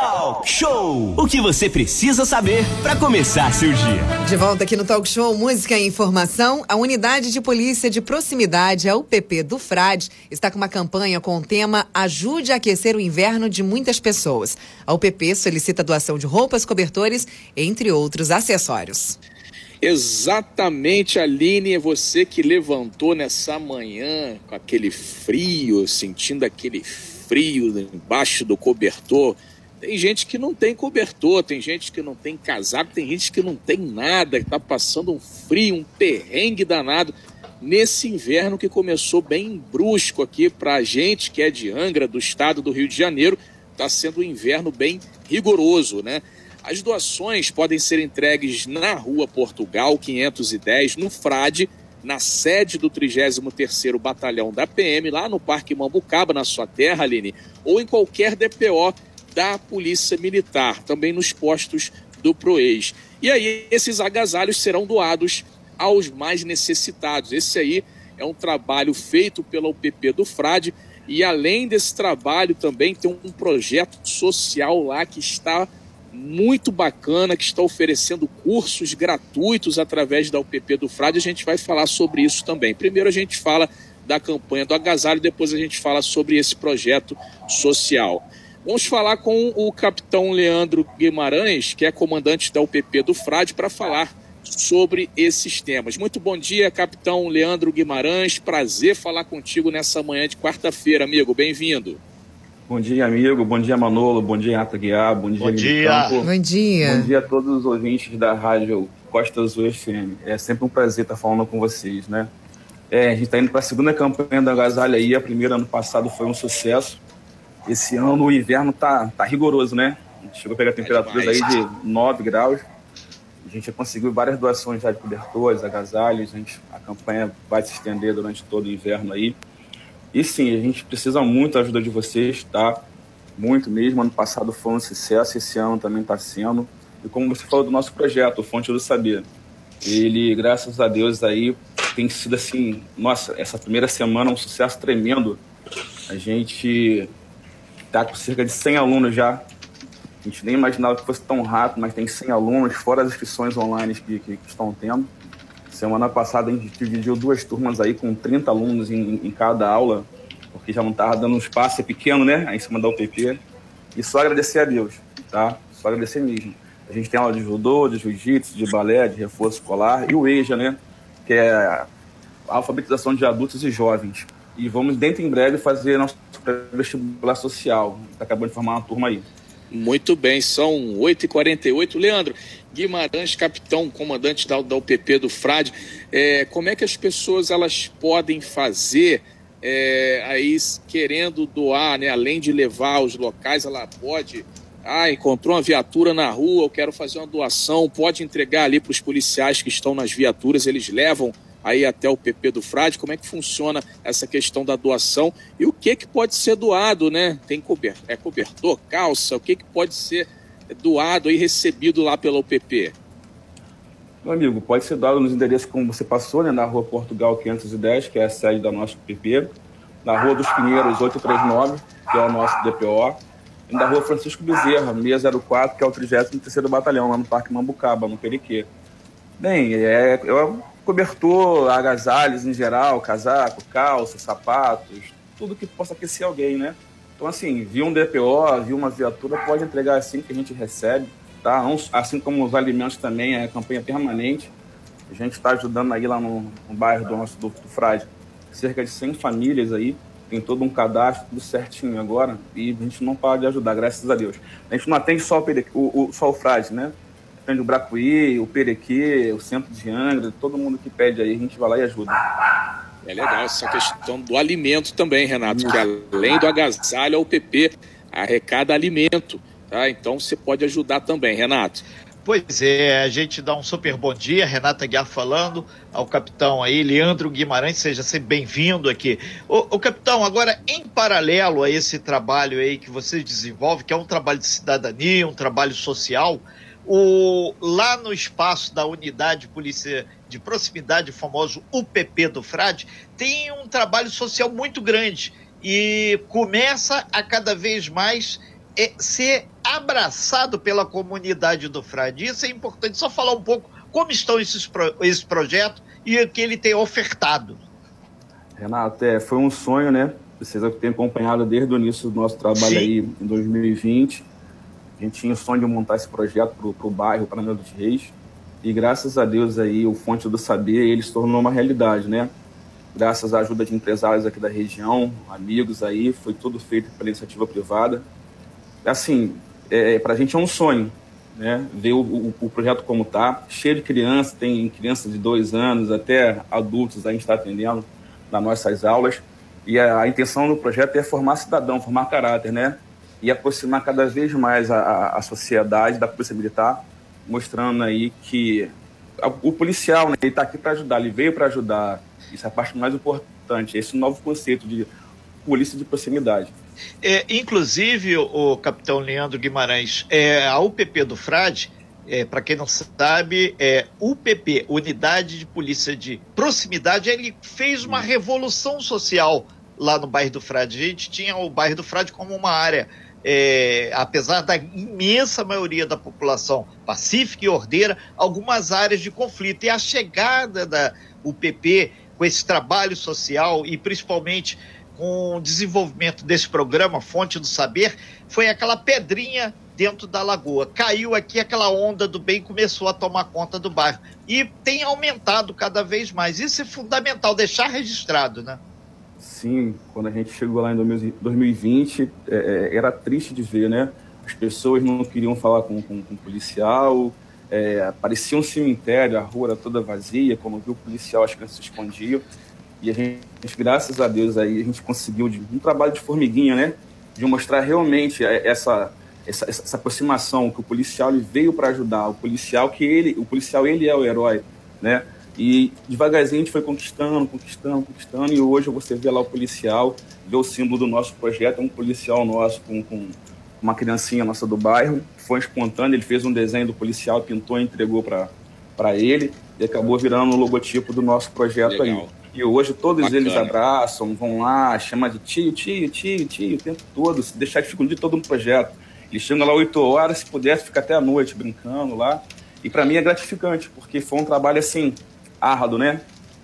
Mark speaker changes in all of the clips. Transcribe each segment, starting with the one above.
Speaker 1: Talk Show. O que você precisa saber para começar seu dia.
Speaker 2: De volta aqui no Talk Show Música e Informação, a Unidade de Polícia de Proximidade, a UPP do Frade, está com uma campanha com o tema Ajude a aquecer o inverno de muitas pessoas. A UPP solicita doação de roupas, cobertores, entre outros acessórios.
Speaker 3: Exatamente, Aline, é você que levantou nessa manhã com aquele frio, sentindo aquele frio embaixo do cobertor. Tem gente que não tem cobertor, tem gente que não tem casaco, tem gente que não tem nada, que está passando um frio, um perrengue danado nesse inverno que começou bem brusco aqui para a gente que é de Angra, do estado do Rio de Janeiro. Está sendo um inverno bem rigoroso, né? As doações podem ser entregues na Rua Portugal 510, no Frade, na sede do 33º Batalhão da PM, lá no Parque Mambucaba, na sua terra, Aline, ou em qualquer DPO da Polícia Militar, também nos postos do PROES. E aí esses agasalhos serão doados aos mais necessitados. Esse aí é um trabalho feito pela UPP do Frade e além desse trabalho também tem um projeto social lá que está muito bacana que está oferecendo cursos gratuitos através da UPP do Frade. A gente vai falar sobre isso também. Primeiro a gente fala da campanha do agasalho, depois a gente fala sobre esse projeto social. Vamos falar com o capitão Leandro Guimarães, que é comandante da UPP do Frade, para falar sobre esses temas. Muito bom dia, capitão Leandro Guimarães. Prazer falar contigo nessa manhã de quarta-feira, amigo. Bem-vindo.
Speaker 4: Bom dia, amigo. Bom dia, Manolo. Bom dia, Renata Guiar. Bom dia,
Speaker 2: Bom dia. Bom dia.
Speaker 4: Bom dia a todos os ouvintes da rádio Costa Azul FM. É sempre um prazer estar falando com vocês, né? É, a gente está indo para a segunda campanha da Agasalha aí. A primeira ano passado foi um sucesso. Esse ano o inverno tá, tá rigoroso, né? A gente chegou a pegar temperaturas aí de 9 graus. A gente já conseguiu várias doações já de cobertores, agasalhos. A, gente, a campanha vai se estender durante todo o inverno aí. E sim, a gente precisa muito da ajuda de vocês, tá? Muito mesmo. Ano passado foi um sucesso, esse ano também está sendo. E como você falou do nosso projeto, Fonte do Saber, ele, graças a Deus, aí tem sido assim, nossa, essa primeira semana um sucesso tremendo. A gente está com cerca de 100 alunos já. A gente nem imaginava que fosse tão rápido, mas tem 100 alunos, fora as inscrições online que, que, que estão tendo. Semana passada a gente dividiu duas turmas aí com 30 alunos em, em cada aula, porque já não estava dando um espaço, é pequeno, né? Aí em cima da UPP. E só agradecer a Deus, tá? Só agradecer mesmo. A gente tem aula de judô, de jiu-jitsu, de balé, de reforço escolar e o EJA, né? Que é a alfabetização de adultos e jovens. E vamos, dentro em breve, fazer nosso vestibular social. Está acabando de formar uma turma aí.
Speaker 3: Muito bem, são 8h48. Leandro, Guimarães, capitão, comandante da, da UPP do Frade, é, como é que as pessoas elas podem fazer é, aí querendo doar, né? Além de levar os locais, ela pode. Ah, encontrou uma viatura na rua, eu quero fazer uma doação, pode entregar ali para os policiais que estão nas viaturas, eles levam aí até o PP do Frade, como é que funciona essa questão da doação e o que que pode ser doado, né? Tem cobertor, é cobertor, calça, o que que pode ser doado e recebido lá pela UPP?
Speaker 4: Meu amigo, pode ser doado nos endereços como você passou, né? Na rua Portugal 510, que é a sede da nossa UPP, na rua dos Pinheiros 839, que é o nosso DPO, e na rua Francisco Bezerra, 604, que é o 33º Batalhão, lá no Parque Mambucaba, no Periquê. Bem, é, é cobertor, agasalhos em geral, casaco, calça, sapatos, tudo que possa aquecer alguém, né? Então, assim, viu um DPO, viu uma viatura, pode entregar assim que a gente recebe, tá? Assim como os alimentos também, é campanha permanente. A gente está ajudando aí lá no, no bairro do nosso do, do Frade, cerca de 100 famílias aí, tem todo um cadastro, tudo certinho agora, e a gente não para de ajudar, graças a Deus. A gente não atende só o, o, só o Frade, né? O Bracuí, o Perequê, o Centro de Angra, todo mundo que pede aí, a gente vai lá e ajuda.
Speaker 3: É legal essa questão do alimento também, Renato, que além do agasalho, a UPP arrecada alimento, tá? Então você pode ajudar também, Renato.
Speaker 5: Pois é, a gente dá um super bom dia, Renata Guiar falando, ao capitão aí, Leandro Guimarães, seja sempre bem-vindo aqui. O, capitão, agora, em paralelo a esse trabalho aí que você desenvolve, que é um trabalho de cidadania, um trabalho social, o, lá no espaço da unidade de polícia de proximidade, o famoso UPP do Frade, tem um trabalho social muito grande e começa a cada vez mais é, ser abraçado pela comunidade do Frade. Isso é importante. Só falar um pouco como estão esses pro, esse projeto e o que ele tem ofertado.
Speaker 4: Renato, é, foi um sonho, né? Vocês têm acompanhado desde o início do nosso trabalho Sim. aí em 2020. A gente tinha o sonho de montar esse projeto para o bairro, para Anel dos Reis. E graças a Deus aí, o Fonte do Saber, ele se tornou uma realidade, né? Graças à ajuda de empresários aqui da região, amigos aí, foi tudo feito pela iniciativa privada. Assim, é, para a gente é um sonho, né? Ver o, o, o projeto como está, cheio de crianças, tem crianças de dois anos até adultos a gente está atendendo nas nossas aulas. E a, a, intenção do projeto é formar cidadão, formar caráter, né? E aproximar cada vez mais a, a, a sociedade da Polícia Militar, mostrando aí que o policial, né, ele está aqui para ajudar, ele veio para ajudar. Isso é a parte mais importante, esse novo conceito de polícia de proximidade.
Speaker 5: É, inclusive, o, o, capitão Leandro Guimarães, é, a UPP do Frade, é, para quem não sabe, é UPP, Unidade de Polícia de Proximidade, ele fez uma revolução social lá no bairro do Frade. A gente tinha o bairro do Frade como uma área, é, apesar da imensa maioria da população pacífica e ordeira, algumas áreas de conflito. E a chegada da UPP com esse trabalho social e principalmente com o desenvolvimento desse programa, Fonte do Saber, foi aquela pedrinha dentro da lagoa. Caiu aqui aquela onda do bem começou a tomar conta do bairro. E tem aumentado cada vez mais. Isso é fundamental, deixar registrado, né?
Speaker 4: Sim, quando a gente chegou lá em 2020, é, é, era triste de ver, né? As pessoas não queriam falar com, com, policial, é, parecia um cemitério, a rua era toda vazia, como viu o policial, as crianças se escondiam. E a gente, graças a Deus, aí a gente conseguiu de, um trabalho de formiguinha, né? De mostrar realmente essa, essa, essa aproximação que o policial ele veio para ajudar, o policial que ele, o policial ele é o herói, né? E devagarzinho a gente foi conquistando, conquistando, conquistando, e hoje você vê lá o policial, vê o símbolo do nosso projeto, é um policial nosso com, com uma criancinha nossa do bairro, foi espontâneo, ele fez um desenho do policial, pintou e entregou para ele, e acabou virando o logotipo do nosso projeto Legal. aí. E hoje todos Bacana. eles abraçam, vão lá, chama de tio, tio, tio, tio, o tempo todo, se deixar de de todo um projeto. Eles chegam lá 8 horas, se pudesse, ficar até a noite brincando lá. E para mim é gratificante, porque foi um trabalho assim, árduo, né?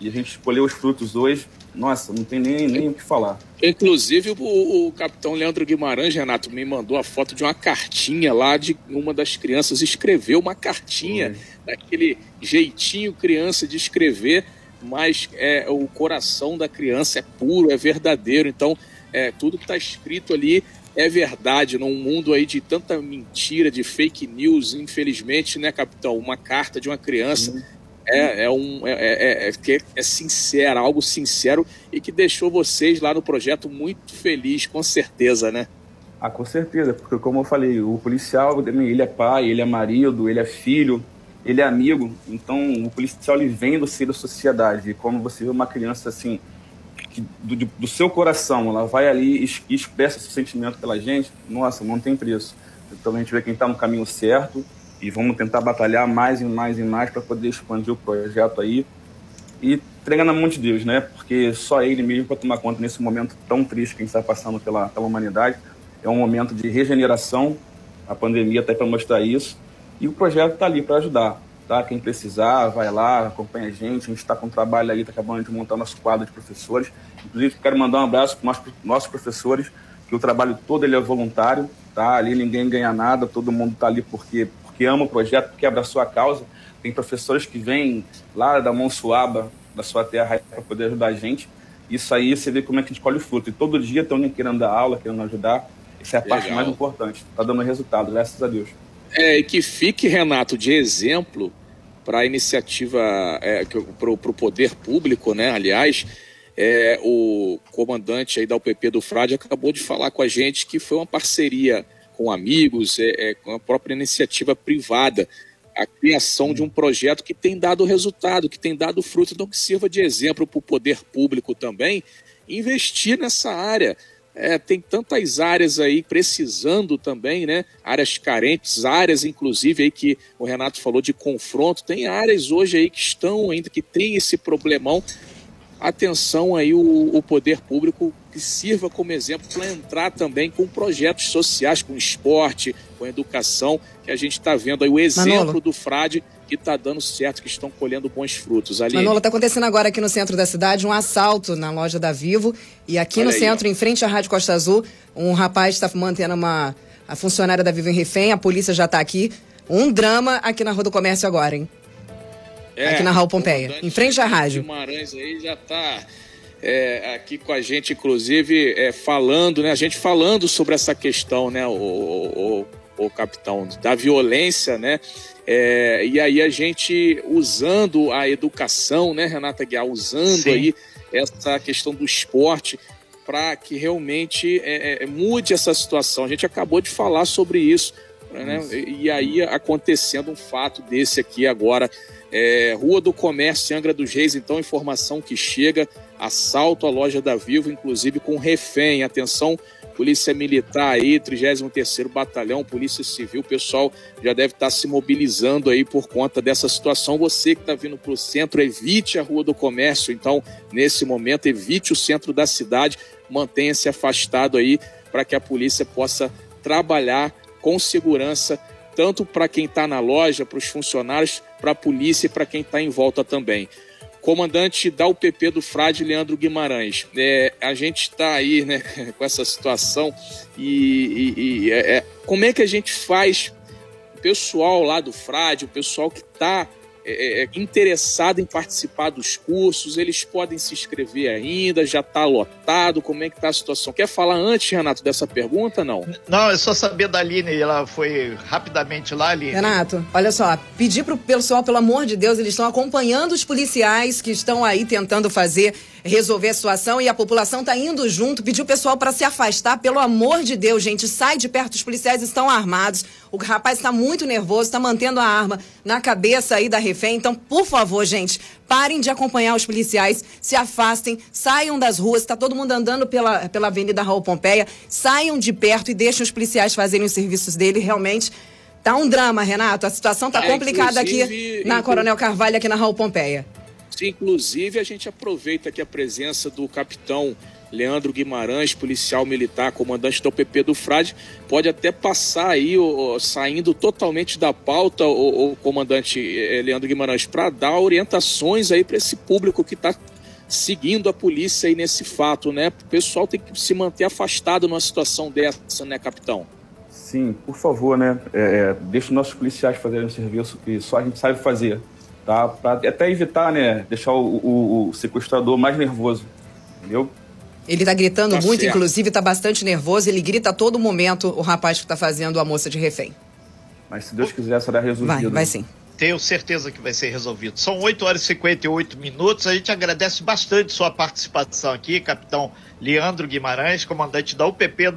Speaker 4: E a gente escolheu os frutos hoje. Nossa, não tem nem, nem o que falar.
Speaker 3: Inclusive, o, o, capitão Leandro Guimarães, Renato, me mandou a foto de uma cartinha lá de uma das crianças. Escreveu uma cartinha, daquele jeitinho criança de escrever mas é, o coração da criança é puro, é verdadeiro. Então, é, tudo que está escrito ali é verdade. Num mundo aí de tanta mentira, de fake news, infelizmente, né, capitão? Uma carta de uma criança é, é, um, é, é, é, é sincera, algo sincero e que deixou vocês lá no projeto muito feliz, com certeza, né?
Speaker 4: Ah, com certeza, porque como eu falei, o policial, ele é pai, ele é marido, ele é filho, ele é amigo, então o policial ele vem do seio da sociedade. E quando você vê uma criança assim, que, do, do, seu coração, ela vai ali e expressa esse sentimento pela gente, nossa, não tem preço. Então a gente vê quem está no caminho certo e vamos tentar batalhar mais e mais e mais para poder expandir o projeto aí e entregar na mão de Deus, né? Porque só Ele mesmo para tomar conta nesse momento tão triste que a gente está passando pela, pela humanidade. É um momento de regeneração, a pandemia está para mostrar isso e o projeto está ali para ajudar. Tá? Quem precisar, vai lá, acompanha a gente. A gente está com trabalho aí, está acabando de montar nosso quadro de professores. Inclusive, quero mandar um abraço para os nossos professores, que o trabalho todo ele é voluntário. Tá? Ali ninguém ganha nada, todo mundo está ali porque, porque ama o projeto, porque abraçou a causa. Tem professores que vêm lá da Monsuaba, da sua terra, para poder ajudar a gente. Isso aí você vê como é que a gente colhe o fruto. E todo dia tem alguém querendo dar aula, querendo ajudar. Essa é a Legal. parte mais importante. Está dando resultado, graças a Deus.
Speaker 3: É, que fique, Renato, de exemplo para a iniciativa, é, para o poder público, né? Aliás, é, o comandante aí da UPP do Frade acabou de falar com a gente que foi uma parceria com amigos, é, é, com a própria iniciativa privada, a criação de um projeto que tem dado resultado, que tem dado fruto, então que sirva de exemplo para o poder público também investir nessa área. É, tem tantas áreas aí precisando também, né? Áreas carentes, áreas inclusive aí que o Renato falou de confronto, tem áreas hoje aí que estão ainda, que tem esse problemão atenção aí o, o poder público que sirva como exemplo para entrar também com projetos sociais, com esporte, com educação, que a gente está vendo aí o exemplo Manolo. do Frade que está dando certo, que estão colhendo bons frutos. Ali...
Speaker 2: Manolo, está acontecendo agora aqui no centro da cidade um assalto na loja da Vivo e aqui Olha no aí, centro, ó. em frente à Rádio Costa Azul, um rapaz está mantendo uma a funcionária da Vivo em refém, a polícia já está aqui. Um drama aqui na Rua do Comércio agora, hein? É, aqui na Raul Pompeia, em frente à rádio.
Speaker 3: Guimarães aí já está é, aqui com a gente, inclusive, é, falando, né? A gente falando sobre essa questão, né, o, o, o capitão, da violência, né? É, e aí a gente usando a educação, né, Renata Guiar, usando Sim. aí essa questão do esporte para que realmente é, é, mude essa situação. A gente acabou de falar sobre isso, né? E, e aí acontecendo um fato desse aqui agora é, Rua do Comércio, Angra dos Reis, então, informação que chega, assalto à loja da Vivo, inclusive com refém. Atenção, Polícia Militar aí, 33º Batalhão, Polícia Civil, o pessoal já deve estar se mobilizando aí por conta dessa situação. Você que está vindo para o centro, evite a Rua do Comércio, então, nesse momento, evite o centro da cidade, mantenha-se afastado aí para que a polícia possa trabalhar com segurança tanto para quem está na loja, para os funcionários, para a polícia e para quem está em volta também. Comandante da UPP do Frade, Leandro Guimarães. É, a gente está aí né, com essa situação e, e, e é, é, como é que a gente faz o pessoal lá do Frade, o pessoal que está é, é, interessado em participar dos cursos, eles podem se inscrever ainda, já está lotado, como é que está a situação? Quer falar antes, Renato, dessa pergunta, não?
Speaker 5: Não, é só saber da Aline, ela foi rapidamente lá, Aline.
Speaker 2: Renato, olha só, pedir para o pessoal, pelo amor de Deus, eles estão acompanhando os policiais que estão aí tentando fazer, resolver a situação e a população está indo junto, pedir o pessoal para se afastar, pelo amor de Deus, gente, sai de perto, os policiais estão armados, o rapaz está muito nervoso, está mantendo a arma na cabeça aí da refém. Então, por favor, gente, parem de acompanhar os policiais, se afastem, saiam das ruas. Está todo mundo andando pela, pela Avenida Raul Pompeia. Saiam de perto e deixem os policiais fazerem os serviços dele. Realmente, tá um drama, Renato. A situação tá é, complicada aqui na Coronel Carvalho, aqui na Raul Pompeia.
Speaker 3: Inclusive, a gente aproveita aqui a presença do capitão Leandro Guimarães, policial militar, comandante da UPP do Frade, pode até passar aí, saindo totalmente da pauta, o, comandante eh, Leandro Guimarães, para dar orientações aí para esse público que está seguindo a polícia aí nesse fato, né? O pessoal tem que se manter afastado numa situação dessa, né, capitão?
Speaker 4: Sim, por favor, né? É, é deixa os nossos policiais fazerem o serviço que só a gente sabe fazer, tá? Para até evitar, né? Deixar o, o, o sequestrador mais nervoso, entendeu?
Speaker 2: Ele tá gritando tá muito, certo. inclusive tá bastante nervoso. Ele grita a todo momento o rapaz que tá fazendo a moça de refém.
Speaker 4: Mas se Deus quiser, será resolvido.
Speaker 2: Vai, vai sim.
Speaker 5: Tenho certeza que vai ser resolvido. São 8 horas e 58 minutos. A gente agradece bastante sua participação aqui, capitão Leandro Guimarães, comandante da UPP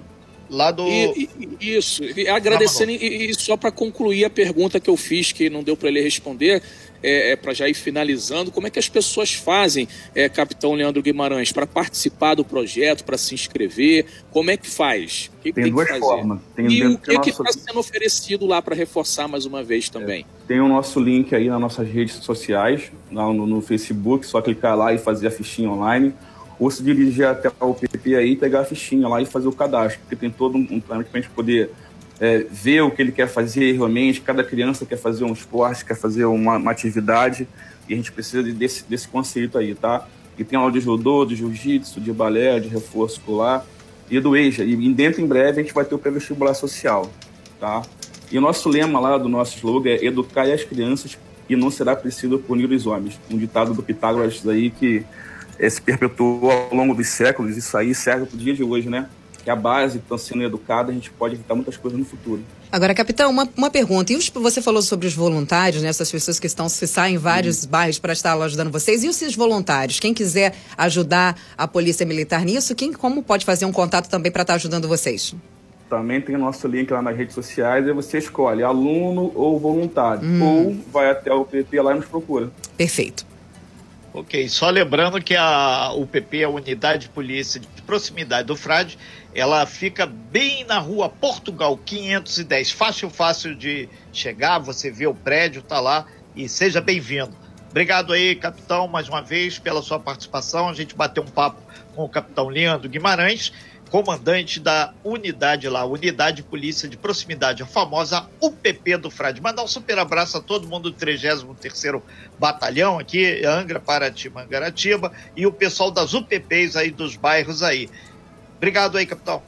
Speaker 5: lá do.
Speaker 3: E, e, isso, e agradecendo, e, e, só para concluir a pergunta que eu fiz, que não deu para ele responder, é, é para já ir finalizando, como é que as pessoas fazem, é, capitão Leandro Guimarães, para participar do projeto, para se inscrever? Como é que faz?
Speaker 4: O que tem, tem duas formas. Tem
Speaker 3: e o que está nosso... sendo oferecido lá para reforçar mais uma vez também?
Speaker 4: É, tem o nosso link aí nas nossas redes sociais, no, no Facebook, só clicar lá e fazer a fichinha online ou se dirigir até o PP aí, pegar a fichinha lá e fazer o cadastro, porque tem todo um plano para a gente poder é, ver o que ele quer fazer realmente. Cada criança quer fazer um esporte, quer fazer uma, uma estividade, e a gente precisa desse, desse conceito aí, tá? E tem aula de judô, de jiu-jitsu, de balé, de reforço escolar e do EJA. E dentro, em breve, a gente vai ter o pré-vestibular social, tá? E o nosso lema lá do nosso slogan é educar as crianças e não será preciso punir os homens. Um ditado do Pitágoras aí que se perpetuou ao longo dos séculos, isso aí serve para o dia de hoje, né? Que a base está sendo educada, a gente pode evitar muitas coisas no futuro.
Speaker 2: Agora, capitão, uma, uma pergunta. E os, você falou sobre os voluntários, né? Essas pessoas que estão se saem em vários hum. bairros para estar lá ajudando vocês. E os voluntários? Quem quiser ajudar a Polícia Militar nisso, quem, como pode fazer um contato também para estar ajudando vocês?
Speaker 4: Também tem o nosso link lá nas redes sociais, e você escolhe aluno ou voluntário. Hum. Ou vai até o PP lá e nos procura.
Speaker 2: Perfeito.
Speaker 5: Ok, só lembrando que a UPP, a Unidade de Polícia de Proximidade do Frade, ela fica bem na rua Portugal 510. Fácil, fácil de chegar, você vê o prédio, tá lá e seja bem-vindo. Obrigado aí, capitão, mais uma vez pela sua participação. A gente bateu um papo com o capitão Leandro Guimarães comandante da unidade lá, Unidade de Polícia de Proximidade, a famosa UPP do Frade. Mandar um super abraço a todo mundo do 33º Batalhão aqui, Angra, Paraty, Mangaratiba, e o pessoal das UPPs aí dos bairros aí. Obrigado aí, capitão.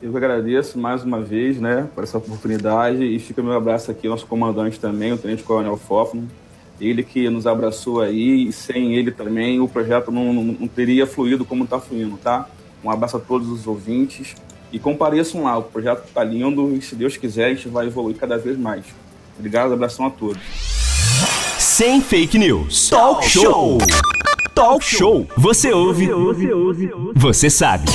Speaker 4: Eu que agradeço mais uma vez, né, por essa oportunidade e fica meu abraço aqui ao nosso comandante também, o Tenente Coronel Fófano, ele que nos abraçou aí e sem ele também o projeto não, não, não teria fluído como está fluindo, tá? Um abraço a todos os ouvintes e compareçam lá, o projeto está lindo e se Deus quiser a gente vai evoluir cada vez mais. Obrigado, abração a todos.
Speaker 1: Sem fake news. Talk show. Talk show. Você ouve. Você sabe.